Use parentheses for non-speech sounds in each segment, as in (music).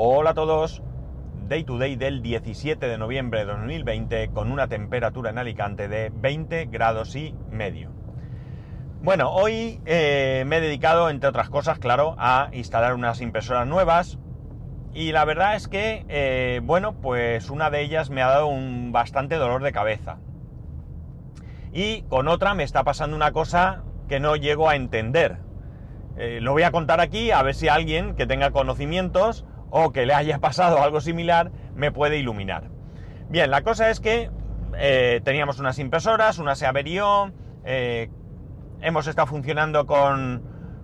Hola a todos. Day to day del 17 de noviembre de 2020 con una temperatura en Alicante de 20 grados y medio. Bueno, hoy eh, me he dedicado, entre otras cosas, claro, a instalar unas impresoras nuevas. Y la verdad es que, eh, bueno, pues una de ellas me ha dado un bastante dolor de cabeza. Y con otra me está pasando una cosa que no llego a entender. Eh, lo voy a contar aquí a ver si alguien que tenga conocimientos o que le haya pasado algo similar me puede iluminar. Bien, la cosa es que eh, teníamos unas impresoras, una se averió, eh, hemos estado funcionando con,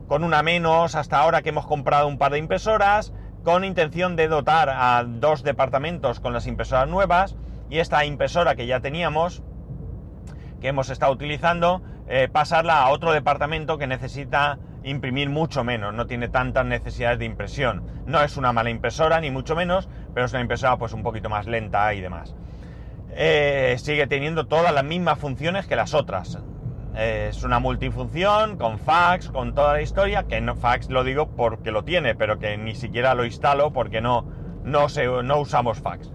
con una menos hasta ahora que hemos comprado un par de impresoras, con intención de dotar a dos departamentos con las impresoras nuevas y esta impresora que ya teníamos, que hemos estado utilizando, eh, pasarla a otro departamento que necesita imprimir mucho menos, no tiene tantas necesidades de impresión. No es una mala impresora, ni mucho menos, pero es una impresora pues un poquito más lenta y demás. Eh, sigue teniendo todas las mismas funciones que las otras. Eh, es una multifunción, con fax, con toda la historia, que no fax lo digo porque lo tiene, pero que ni siquiera lo instalo porque no, no, no usamos fax.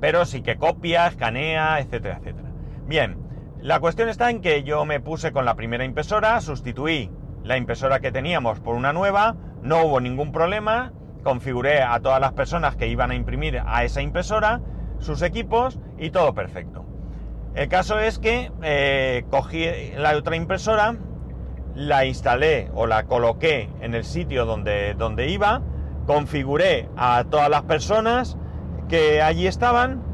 Pero sí que copia, escanea, etcétera, etcétera. Bien, la cuestión está en que yo me puse con la primera impresora, sustituí la impresora que teníamos por una nueva, no hubo ningún problema, configuré a todas las personas que iban a imprimir a esa impresora sus equipos y todo perfecto. El caso es que eh, cogí la otra impresora, la instalé o la coloqué en el sitio donde, donde iba, configuré a todas las personas que allí estaban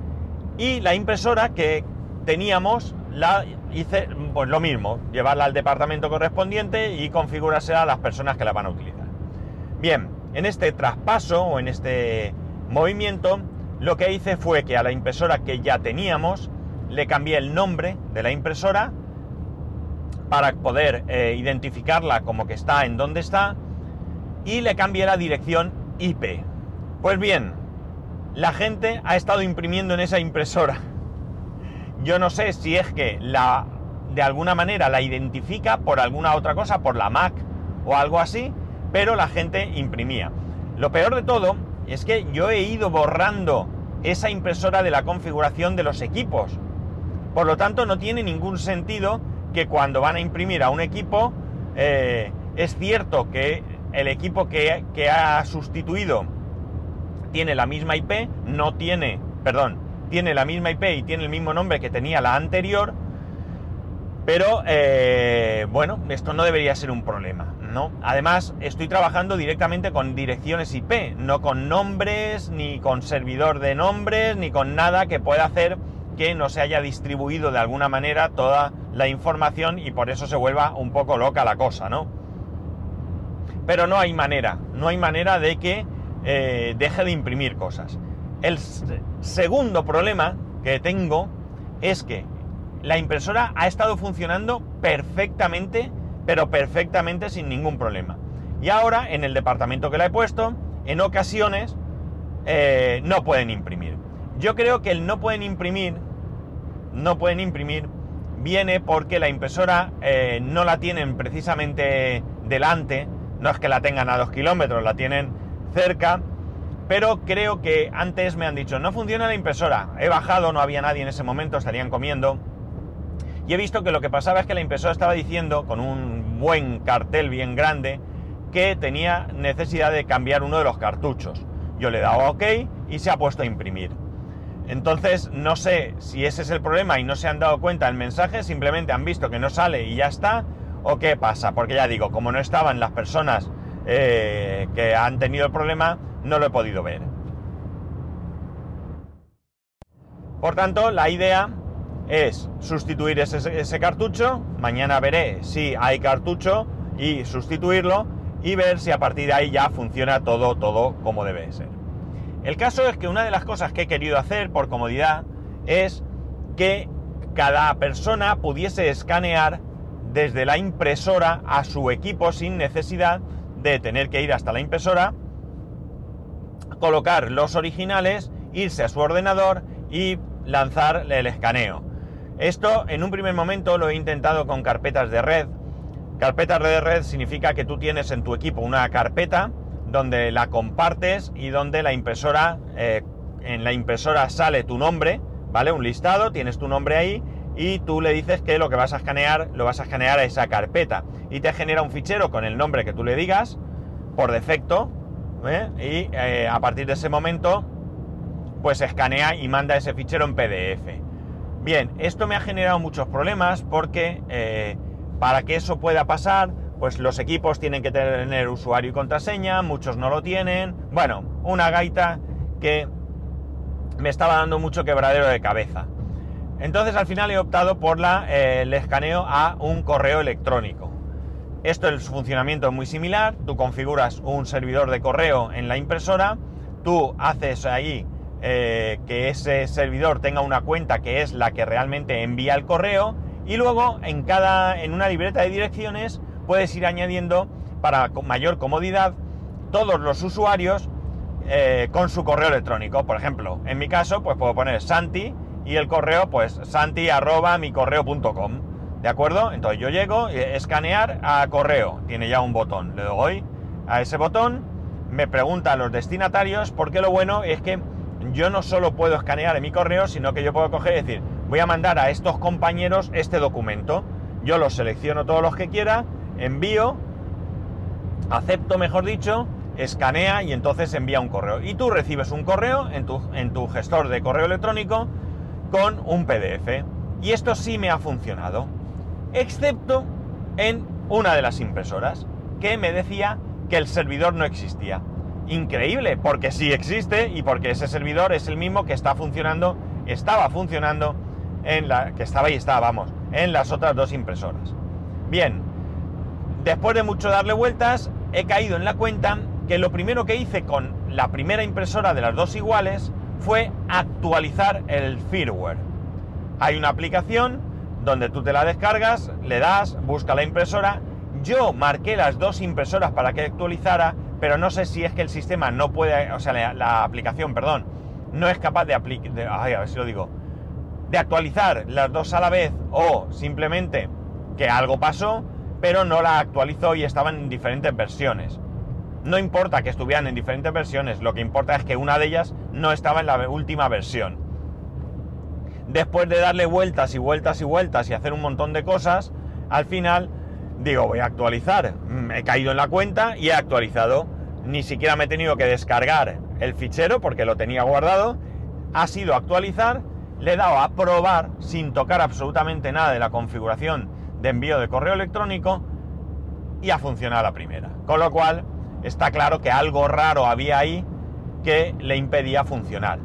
y la impresora que teníamos la hice pues lo mismo, llevarla al departamento correspondiente y configurársela a las personas que la van a utilizar. Bien, en este traspaso o en este movimiento, lo que hice fue que a la impresora que ya teníamos le cambié el nombre de la impresora para poder eh, identificarla como que está en donde está y le cambié la dirección IP. Pues bien, la gente ha estado imprimiendo en esa impresora yo no sé si es que la, de alguna manera la identifica por alguna otra cosa, por la Mac o algo así, pero la gente imprimía. Lo peor de todo es que yo he ido borrando esa impresora de la configuración de los equipos. Por lo tanto, no tiene ningún sentido que cuando van a imprimir a un equipo, eh, es cierto que el equipo que, que ha sustituido tiene la misma IP, no tiene, perdón, tiene la misma IP y tiene el mismo nombre que tenía la anterior, pero eh, bueno, esto no debería ser un problema, ¿no? Además, estoy trabajando directamente con direcciones IP, no con nombres, ni con servidor de nombres, ni con nada que pueda hacer que no se haya distribuido de alguna manera toda la información y por eso se vuelva un poco loca la cosa, ¿no? Pero no hay manera, no hay manera de que eh, deje de imprimir cosas. El segundo problema que tengo es que la impresora ha estado funcionando perfectamente, pero perfectamente sin ningún problema. Y ahora, en el departamento que la he puesto, en ocasiones eh, no pueden imprimir. Yo creo que el no pueden imprimir, no pueden imprimir, viene porque la impresora eh, no la tienen precisamente delante, no es que la tengan a dos kilómetros, la tienen cerca pero creo que antes me han dicho, no funciona la impresora. He bajado, no había nadie en ese momento, estarían comiendo. Y he visto que lo que pasaba es que la impresora estaba diciendo, con un buen cartel bien grande, que tenía necesidad de cambiar uno de los cartuchos. Yo le he dado OK y se ha puesto a imprimir. Entonces, no sé si ese es el problema y no se han dado cuenta del mensaje, simplemente han visto que no sale y ya está, o qué pasa, porque ya digo, como no estaban las personas eh, que han tenido el problema, no lo he podido ver. Por tanto, la idea es sustituir ese, cartucho. Mañana veré si hay cartucho y sustituirlo y ver si a partir de ahí ya funciona todo, todo como debe ser. El caso es que una de las cosas que he querido hacer por comodidad es que cada persona pudiese escanear desde la impresora a su equipo sin necesidad de tener que ir hasta la impresora colocar los originales, irse a su ordenador y lanzar el escaneo. Esto en un primer momento lo he intentado con carpetas de red. Carpetas de red significa que tú tienes en tu equipo una carpeta donde la compartes y donde la impresora, eh, en la impresora sale tu nombre, ¿vale? Un listado, tienes tu nombre ahí y tú le dices que lo que vas a escanear lo vas a escanear a esa carpeta y te genera un fichero con el nombre que tú le digas por defecto ¿eh? y eh, a partir de ese momento pues escanea y manda ese fichero en PDF. Bien, esto me ha generado muchos problemas porque eh, para que eso pueda pasar pues los equipos tienen que tener usuario y contraseña, muchos no lo tienen, bueno, una gaita que me estaba dando mucho quebradero de cabeza. Entonces al final he optado por la, eh, el escaneo a un correo electrónico. Esto el funcionamiento es muy similar, tú configuras un servidor de correo en la impresora, tú haces ahí eh, que ese servidor tenga una cuenta que es la que realmente envía el correo y luego en cada en una libreta de direcciones puedes ir añadiendo para mayor comodidad todos los usuarios eh, con su correo electrónico. Por ejemplo, en mi caso, pues puedo poner Santi y el correo, pues santi arroba mi. ¿De acuerdo? Entonces yo llego, eh, escanear a correo, tiene ya un botón. Le doy a ese botón, me preguntan los destinatarios, porque lo bueno es que yo no solo puedo escanear en mi correo, sino que yo puedo coger y decir, voy a mandar a estos compañeros este documento. Yo los selecciono todos los que quiera, envío, acepto, mejor dicho, escanea y entonces envía un correo. Y tú recibes un correo en tu, en tu gestor de correo electrónico con un PDF. Y esto sí me ha funcionado, excepto en una de las impresoras, que me decía que el servidor no existía. Increíble, porque sí existe y porque ese servidor es el mismo que está funcionando, estaba funcionando en la que estaba y estaba, vamos, en las otras dos impresoras. Bien, después de mucho darle vueltas, he caído en la cuenta que lo primero que hice con la primera impresora de las dos iguales fue actualizar el firmware. Hay una aplicación donde tú te la descargas, le das, busca la impresora. Yo marqué las dos impresoras para que actualizara, pero no sé si es que el sistema no puede, o sea, la, aplicación, perdón, no es capaz de aplicar, a ver si lo digo, de actualizar las dos a la vez o simplemente que algo pasó, pero no la actualizó y estaban en diferentes versiones. No importa que estuvieran en diferentes versiones, lo que importa es que una de ellas no estaba en la última versión. Después de darle vueltas y vueltas y vueltas y hacer un montón de cosas, al final digo, voy a actualizar. Mm, he caído en la cuenta y he actualizado. Ni siquiera me he tenido que descargar el fichero porque lo tenía guardado. Ha sido actualizar, le he dado a probar sin tocar absolutamente nada de la configuración de envío de correo electrónico y ha funcionado la primera. Con lo cual, está claro que algo raro había ahí que le impedía funcionar.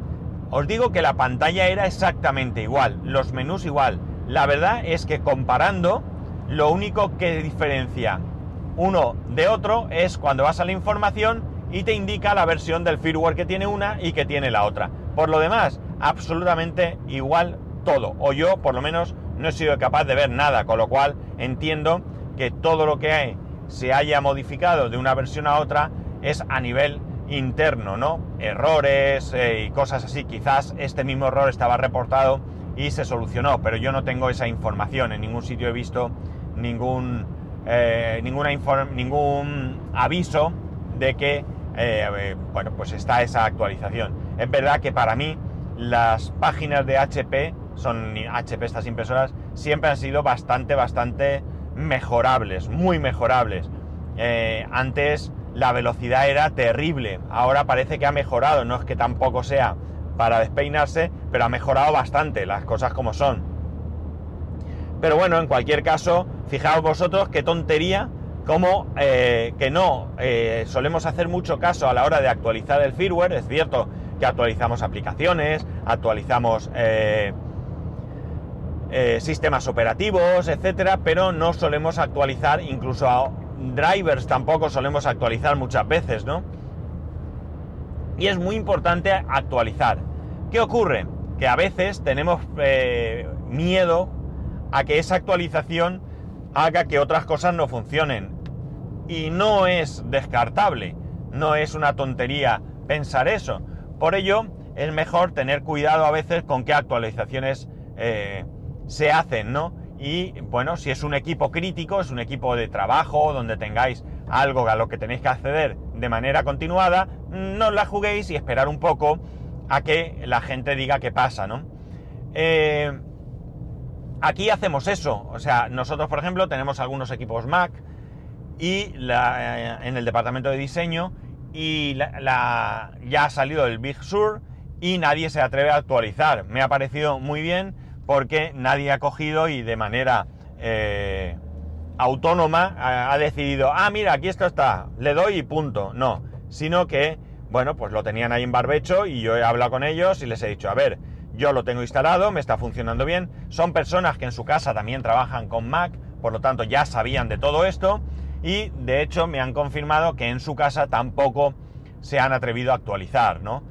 Os digo que la pantalla era exactamente igual, los menús igual. La verdad es que comparando, lo único que diferencia uno de otro es cuando vas a la información y te indica la versión del firmware que tiene una y que tiene la otra. Por lo demás, absolutamente igual todo. O yo, por lo menos, no he sido capaz de ver nada, con lo cual entiendo que todo lo que hay se haya modificado de una versión a otra es a nivel interno, ¿no? Errores eh, y cosas así. Quizás este mismo error estaba reportado y se solucionó, pero yo no tengo esa información. En ningún sitio he visto ningún, eh, ninguna ningún aviso de que, eh, bueno, pues está esa actualización. Es verdad que para mí las páginas de HP, son HP estas impresoras, siempre han sido bastante, bastante mejorables, muy mejorables. Eh, antes la velocidad era terrible, ahora parece que ha mejorado, no es que tampoco sea para despeinarse, pero ha mejorado bastante, las cosas como son. Pero bueno, en cualquier caso, fijaos vosotros qué tontería, como eh, que no eh, solemos hacer mucho caso a la hora de actualizar el firmware, es cierto que actualizamos aplicaciones, actualizamos sistemas operativos, etcétera, pero no solemos actualizar, incluso a drivers tampoco solemos actualizar muchas veces, ¿no? Y es muy importante actualizar. ¿Qué ocurre? Que a veces tenemos eh, miedo a que esa actualización haga que otras cosas no funcionen. Y no es descartable, no es una tontería pensar eso. Por ello, es mejor tener cuidado a veces con qué actualizaciones eh, se hacen, ¿no? Y bueno, si es un equipo crítico, es un equipo de trabajo donde tengáis algo a lo que tenéis que acceder de manera continuada, no la juguéis y esperar un poco a que la gente diga qué pasa, ¿no? Eh, aquí hacemos eso, o sea, nosotros por ejemplo tenemos algunos equipos Mac y la, en el departamento de diseño y la, ya ha salido el Big Sur y nadie se atreve a actualizar. Me ha parecido muy bien porque nadie ha cogido y de manera eh, autónoma ha, ha, decidido, ah, mira, aquí esto está, le doy y punto. No, sino que, bueno, pues lo tenían ahí en barbecho y yo he hablado con ellos y les he dicho, a ver, yo lo tengo instalado, me está funcionando bien. Son personas que en su casa también trabajan con Mac, por lo tanto ya sabían de todo esto y de hecho me han confirmado que en su casa tampoco se han atrevido a actualizar, ¿no?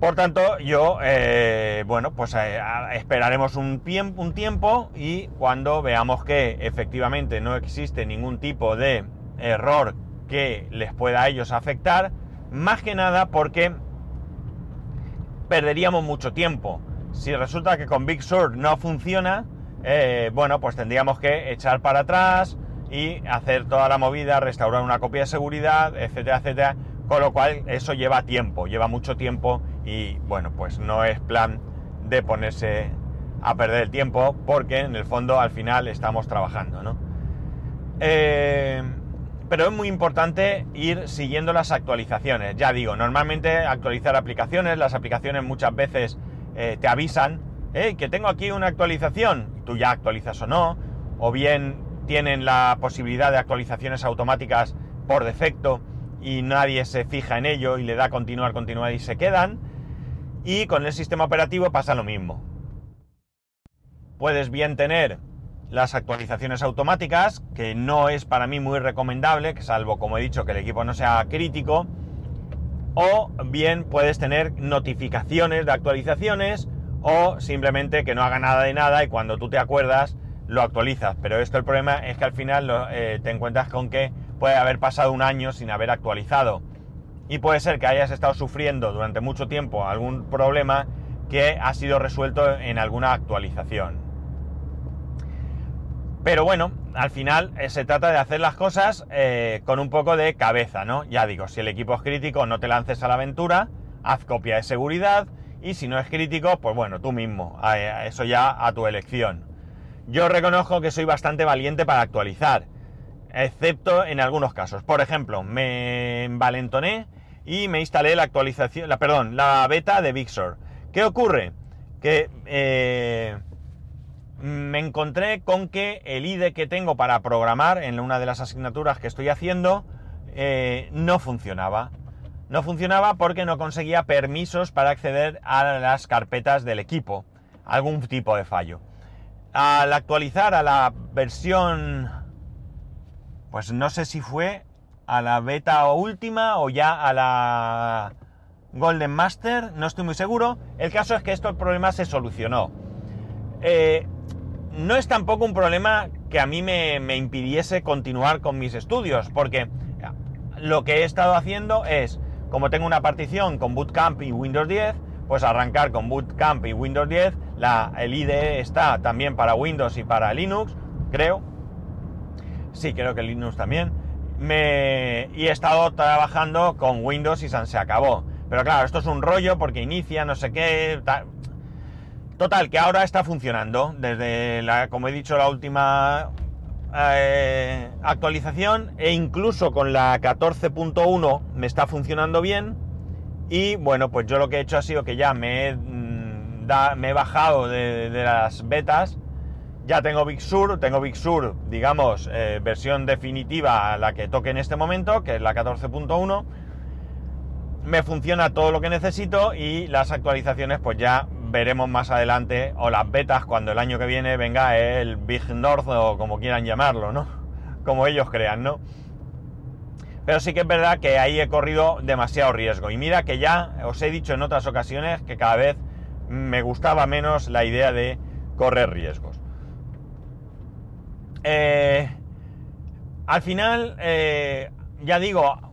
Por tanto, yo, eh, bueno, pues eh, esperaremos un, un tiempo y cuando veamos que efectivamente no existe ningún tipo de error que les pueda a ellos afectar, más que nada porque perderíamos mucho tiempo. Si resulta que con Big Sur no funciona, eh, bueno, pues tendríamos que echar para atrás, y hacer toda la movida, restaurar una copia de seguridad, etcétera, etcétera. Con lo cual eso lleva tiempo, lleva mucho tiempo y bueno, pues no es plan de ponerse a perder el tiempo porque en el fondo al final estamos trabajando, ¿no? Eh, pero es muy importante ir siguiendo las actualizaciones. Ya digo, normalmente actualizar aplicaciones, las aplicaciones muchas veces eh, te avisan, que tengo aquí una actualización, tú ya actualizas o no, o bien tienen la posibilidad de actualizaciones automáticas por defecto y nadie se fija en ello y le da continuar, continuar y se quedan. Y con el sistema operativo pasa lo mismo. Puedes bien tener las actualizaciones automáticas, que no es para mí muy recomendable, que salvo, como he dicho, que el equipo no sea crítico, o bien puedes tener notificaciones de actualizaciones, o simplemente que no haga nada de nada y cuando tú te acuerdas lo actualizas. Pero esto el problema es que al final eh, te encuentras con que puede haber pasado un año sin haber actualizado. Y puede ser que hayas estado sufriendo durante mucho tiempo algún problema que ha sido resuelto en alguna actualización. Pero bueno, al final eh, se trata de hacer las cosas eh, con un poco de cabeza, ¿no? Ya digo, si el equipo es crítico, no te lances a la aventura, haz copia de seguridad y si no es crítico, pues bueno, tú mismo, eso ya a tu elección. Yo reconozco que soy bastante valiente para actualizar, excepto en algunos casos. Por ejemplo, me envalentoné y me instalé la actualización, la, perdón, la beta de Sur. ¿Qué ocurre? Que eh, me encontré con que el IDE que tengo para programar en una de las asignaturas que estoy haciendo eh, no funcionaba. No funcionaba porque no conseguía permisos para acceder a las carpetas del equipo. Algún tipo de fallo al actualizar a la versión, pues no sé si fue a la beta última o ya a la Golden Master, no estoy muy seguro. El caso es que esto el problema se solucionó. Eh, no es tampoco un problema que a mí me, me impidiese continuar con mis estudios, porque lo que he estado haciendo es, como tengo una partición con Bootcamp y Windows 10, pues arrancar con Bootcamp y Windows 10. La, el IDE está también para Windows y para Linux, creo. Sí, creo que Linux también. Me, y he estado trabajando con Windows y se acabó. Pero claro, esto es un rollo porque inicia, no sé qué. Total, que ahora está funcionando. Desde la, como he dicho, la última eh, actualización e incluso con la 14.1 me está funcionando bien y bueno, pues yo lo que he hecho ha sido que ya me he, mm, me he bajado de, las betas. Ya tengo Big Sur, tengo Big Sur, digamos, eh, versión definitiva a la que toque en este momento, que es la 14.1. Me funciona todo lo que necesito y las actualizaciones pues ya veremos más adelante, o las betas cuando el año que viene venga el Big North o como quieran llamarlo, ¿no? (laughs) Como ellos crean, ¿no? Pero sí que es verdad que ahí he corrido demasiado riesgo. Y mira que ya os he dicho en otras ocasiones que cada vez me gustaba menos la idea de correr riesgos. Eh, al final, eh, ya digo,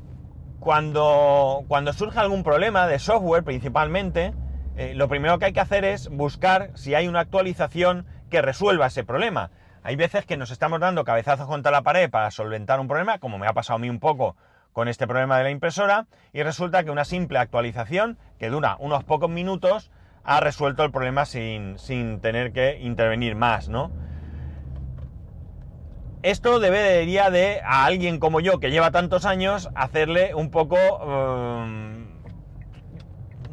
cuando, cuando surge algún problema de software principalmente, eh, lo primero que hay que hacer es buscar si hay una actualización que resuelva ese problema. Hay veces que nos estamos dando cabezazos contra la pared para solventar un problema, como me ha pasado a mí un poco con este problema de la impresora y resulta que una simple actualización que dura unos pocos minutos ha resuelto el problema sin, sin tener que intervenir más, ¿no? Esto debería de a alguien como yo que lleva tantos años hacerle un poco, eh,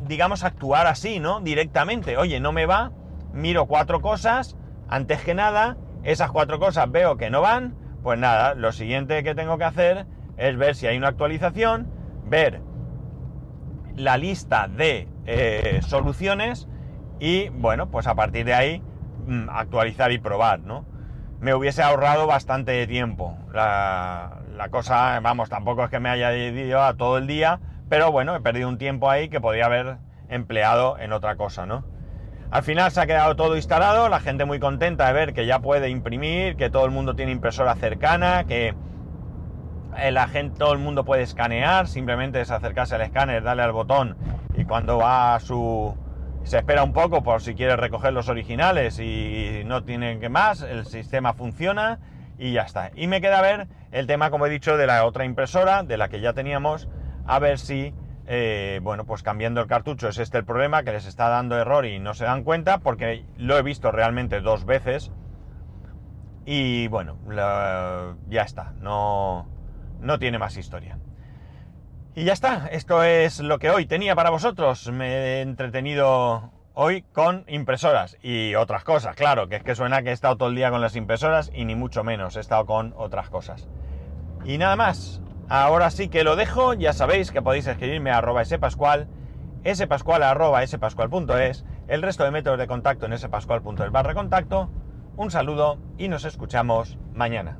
digamos, actuar así, ¿no? Directamente. Oye, no me va, miro cuatro cosas, antes que nada, esas cuatro cosas veo que no van, pues nada, lo siguiente que tengo que hacer es ver si hay una actualización, ver la lista de eh, soluciones y bueno, pues a partir de ahí mm, actualizar y probar, ¿no? Me hubiese ahorrado bastante tiempo. La, la cosa, vamos, tampoco es que me haya ido a todo el día, pero bueno, he perdido un tiempo ahí que podría haber empleado en otra cosa, ¿no? Al final se ha quedado todo instalado, la gente muy contenta de ver que ya puede imprimir, que todo el mundo tiene impresora cercana, que la gente, todo el mundo puede escanear, simplemente es acercarse al escáner, darle al botón y cuando va a su... se espera un poco por si quiere recoger los originales y no tienen que más, el sistema funciona y ya está. Y me queda ver el tema, como he dicho, de la otra impresora, de la que ya teníamos, a ver si, eh, bueno, pues cambiando el cartucho es este el problema, que les está dando error y no se dan cuenta, porque lo he visto realmente dos veces. Y bueno, ya está, no, no tiene más historia. Y ya está, esto es lo que hoy tenía para vosotros. Me he entretenido hoy con impresoras y otras cosas, claro, que es que suena que he estado todo el día con las impresoras y ni mucho menos, he estado con otras cosas. Y nada más, ahora sí que lo dejo, ya sabéis que podéis escribirme a arroba spascual, spascual arroba spascual.es, el resto de métodos de contacto en spascual.es barra contacto. Un saludo y nos escuchamos mañana.